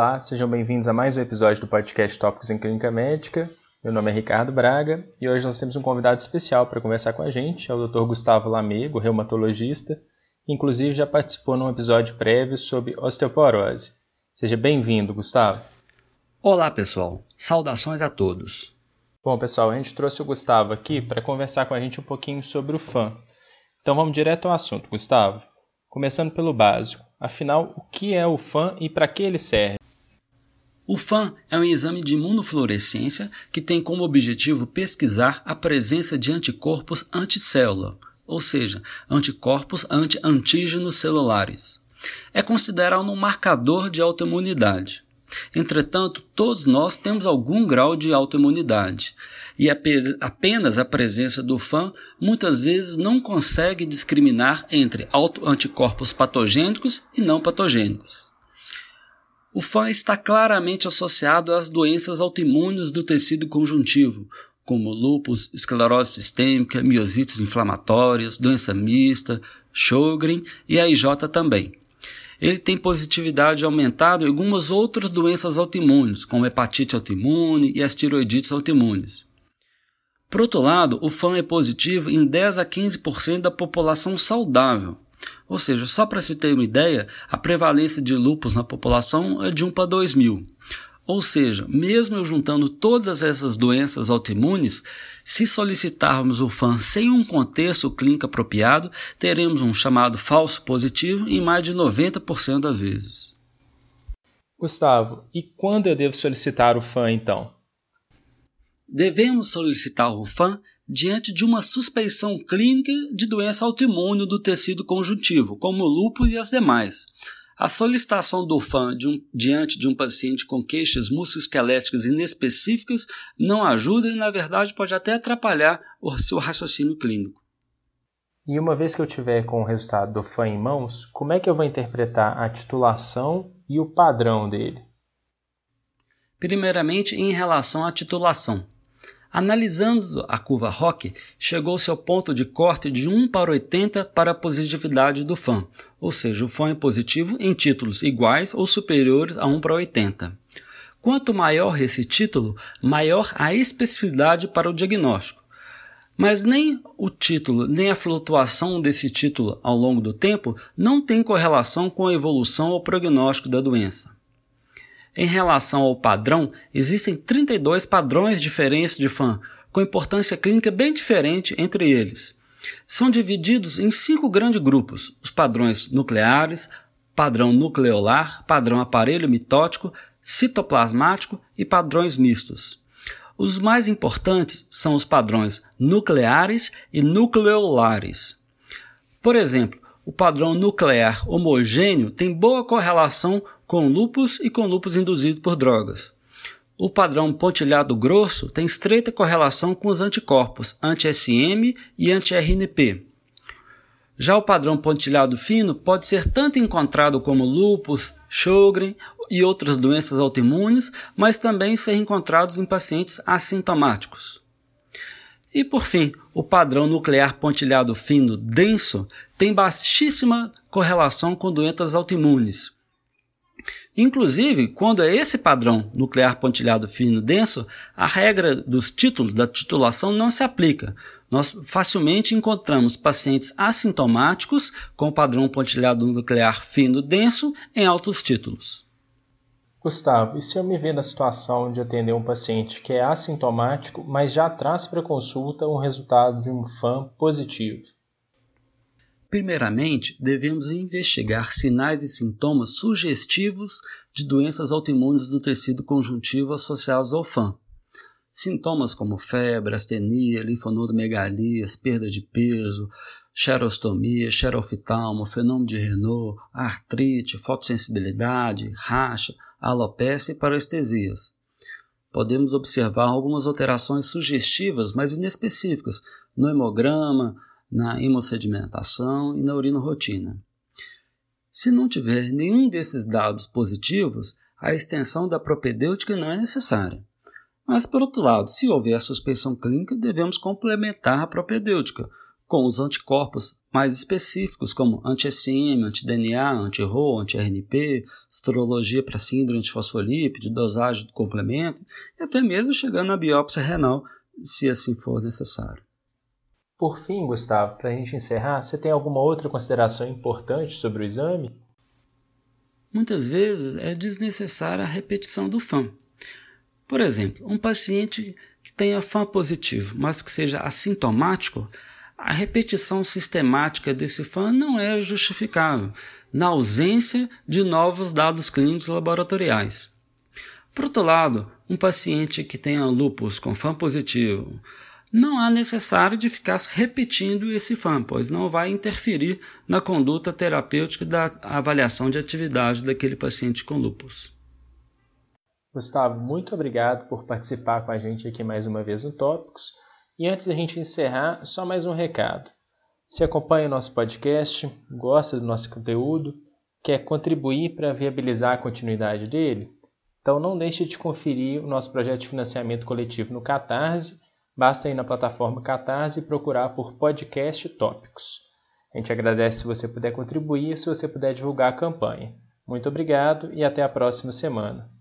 Olá, sejam bem-vindos a mais um episódio do podcast Tópicos em Clínica Médica. Meu nome é Ricardo Braga e hoje nós temos um convidado especial para conversar com a gente, é o Dr. Gustavo Lamego, reumatologista, que inclusive já participou num episódio prévio sobre osteoporose. Seja bem-vindo, Gustavo. Olá, pessoal. Saudações a todos. Bom, pessoal, a gente trouxe o Gustavo aqui para conversar com a gente um pouquinho sobre o FAM. Então vamos direto ao assunto, Gustavo. Começando pelo básico. Afinal, o que é o FAM e para que ele serve? O FAM é um exame de imunofluorescência que tem como objetivo pesquisar a presença de anticorpos anticélula, ou seja, anticorpos anti-antígenos celulares. É considerado um marcador de autoimunidade. Entretanto, todos nós temos algum grau de autoimunidade, e apenas a presença do FAM muitas vezes não consegue discriminar entre anticorpos patogênicos e não patogênicos. O FAM está claramente associado às doenças autoimunes do tecido conjuntivo, como lúpus, esclerose sistêmica, miosites inflamatórias, doença mista, Sjögren e a IJ também. Ele tem positividade aumentada em algumas outras doenças autoimunes, como hepatite autoimune e as tiroidites autoimunes. Por outro lado, o FAM é positivo em 10 a 15% da população saudável, ou seja, só para se ter uma ideia, a prevalência de lúpus na população é de 1 para 2 mil. Ou seja, mesmo eu juntando todas essas doenças autoimunes, se solicitarmos o FAN sem um contexto clínico apropriado, teremos um chamado falso positivo em mais de 90% das vezes. Gustavo, e quando eu devo solicitar o FAN então? Devemos solicitar o FAN diante de uma suspeição clínica de doença autoimune do tecido conjuntivo, como o lúpus e as demais. A solicitação do FAN de um, diante de um paciente com queixas musculoesqueléticas inespecíficas não ajuda e, na verdade, pode até atrapalhar o seu raciocínio clínico. E uma vez que eu tiver com o resultado do FAN em mãos, como é que eu vou interpretar a titulação e o padrão dele? Primeiramente, em relação à titulação. Analisando a curva ROC, chegou-se ao ponto de corte de 1 para 80 para a positividade do FAM, ou seja, o FAM é positivo em títulos iguais ou superiores a 1 para 80. Quanto maior esse título, maior a especificidade para o diagnóstico. Mas nem o título, nem a flutuação desse título ao longo do tempo não tem correlação com a evolução ou prognóstico da doença. Em relação ao padrão, existem 32 padrões diferentes de FAM, com importância clínica bem diferente entre eles. São divididos em cinco grandes grupos: os padrões nucleares, padrão nucleolar, padrão aparelho mitótico, citoplasmático e padrões mistos. Os mais importantes são os padrões nucleares e nucleolares. Por exemplo, o padrão nuclear homogêneo tem boa correlação com lupus e com lupus induzido por drogas. O padrão pontilhado grosso tem estreita correlação com os anticorpos anti-SM e anti-RNP. Já o padrão pontilhado fino pode ser tanto encontrado como lupus, Sjögren e outras doenças autoimunes, mas também ser encontrados em pacientes assintomáticos. E por fim, o padrão nuclear pontilhado fino denso tem baixíssima correlação com doenças autoimunes. Inclusive, quando é esse padrão nuclear pontilhado fino denso, a regra dos títulos da titulação não se aplica. Nós facilmente encontramos pacientes assintomáticos com padrão pontilhado nuclear fino denso em altos títulos. Gustavo, e se eu me ver na situação de atender um paciente que é assintomático, mas já traz para consulta um resultado de um FAM positivo? Primeiramente, devemos investigar sinais e sintomas sugestivos de doenças autoimunes do tecido conjuntivo associados ao FAM. Sintomas como febre, astenia, linfonodomegalias, perda de peso, xerostomia, xeroftalmo, fenômeno de Renault, artrite, fotossensibilidade, racha, alopecia e parestesias. Podemos observar algumas alterações sugestivas, mas inespecíficas, no hemograma, na hemossedimentação e na urinorotina. Se não tiver nenhum desses dados positivos, a extensão da propedêutica não é necessária. Mas, por outro lado, se houver suspeição clínica, devemos complementar a propedêutica, com os anticorpos mais específicos, como anti-SM, anti-DNA, anti-RO, anti-RNP, astrologia para síndrome de fosfolípide, dosagem do complemento e até mesmo chegando na biópsia renal, se assim for necessário. Por fim, Gustavo, para a gente encerrar, você tem alguma outra consideração importante sobre o exame? Muitas vezes é desnecessária a repetição do FAM. Por exemplo, um paciente que tenha FAM positivo, mas que seja assintomático, a repetição sistemática desse FAM não é justificável, na ausência de novos dados clínicos laboratoriais. Por outro lado, um paciente que tenha lupus com FAM positivo, não há necessário de ficar repetindo esse FAM, pois não vai interferir na conduta terapêutica da avaliação de atividade daquele paciente com lupus. Gustavo, muito obrigado por participar com a gente aqui mais uma vez no Tópicos. E antes da gente encerrar, só mais um recado. Se acompanha o nosso podcast, gosta do nosso conteúdo, quer contribuir para viabilizar a continuidade dele, então não deixe de conferir o nosso projeto de financiamento coletivo no Catarse. Basta ir na plataforma Catarse e procurar por Podcast Tópicos. A gente agradece se você puder contribuir, se você puder divulgar a campanha. Muito obrigado e até a próxima semana.